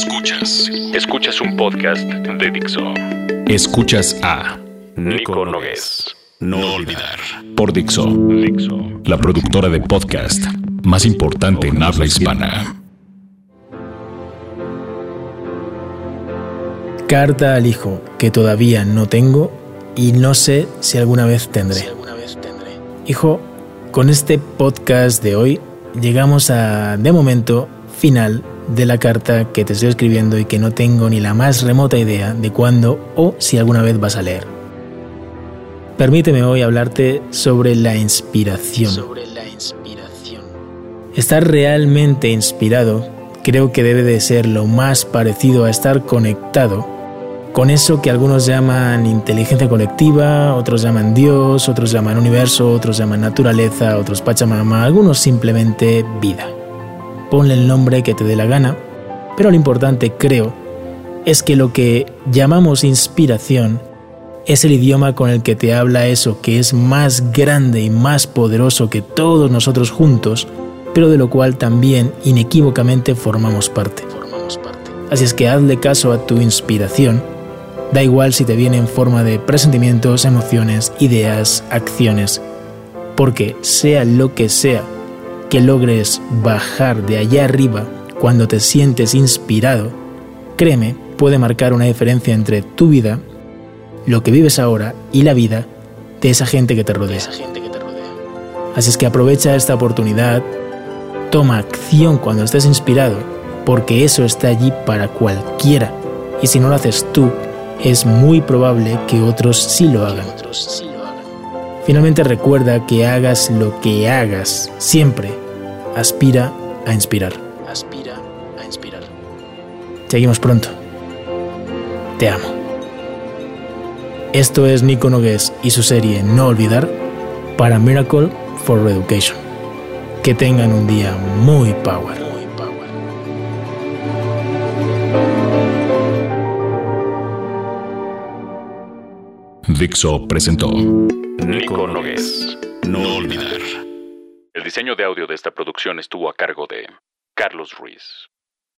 Escuchas. Escuchas un podcast de Dixo. Escuchas a Nico Nogués. No olvidar. por Dixo, Dixo. la productora de podcast más importante en habla hispana. Carta al hijo que todavía no tengo y no sé si alguna vez tendré. Hijo, con este podcast de hoy llegamos a, de momento, final de la carta que te estoy escribiendo y que no tengo ni la más remota idea de cuándo o si alguna vez vas a leer. Permíteme hoy hablarte sobre la inspiración. Estar realmente inspirado creo que debe de ser lo más parecido a estar conectado con eso que algunos llaman inteligencia colectiva, otros llaman Dios, otros llaman universo, otros llaman naturaleza, otros Pachamama, algunos simplemente vida. Ponle el nombre que te dé la gana, pero lo importante creo es que lo que llamamos inspiración es el idioma con el que te habla eso que es más grande y más poderoso que todos nosotros juntos, pero de lo cual también inequívocamente formamos parte. Así es que hazle caso a tu inspiración Da igual si te viene en forma de presentimientos, emociones, ideas, acciones, porque sea lo que sea que logres bajar de allá arriba cuando te sientes inspirado, créeme, puede marcar una diferencia entre tu vida, lo que vives ahora y la vida de esa gente que te rodea. Así es que aprovecha esta oportunidad, toma acción cuando estés inspirado, porque eso está allí para cualquiera. Y si no lo haces tú, es muy probable que otros sí lo hagan. Finalmente recuerda que hagas lo que hagas, siempre aspira a inspirar. Aspira a inspirar. Seguimos pronto. Te amo. Esto es Nico Nogués y su serie No Olvidar para Miracle for Education. Que tengan un día muy power. Dixo presentó Nico Nogués. No olvidar. El diseño de audio de esta producción estuvo a cargo de Carlos Ruiz.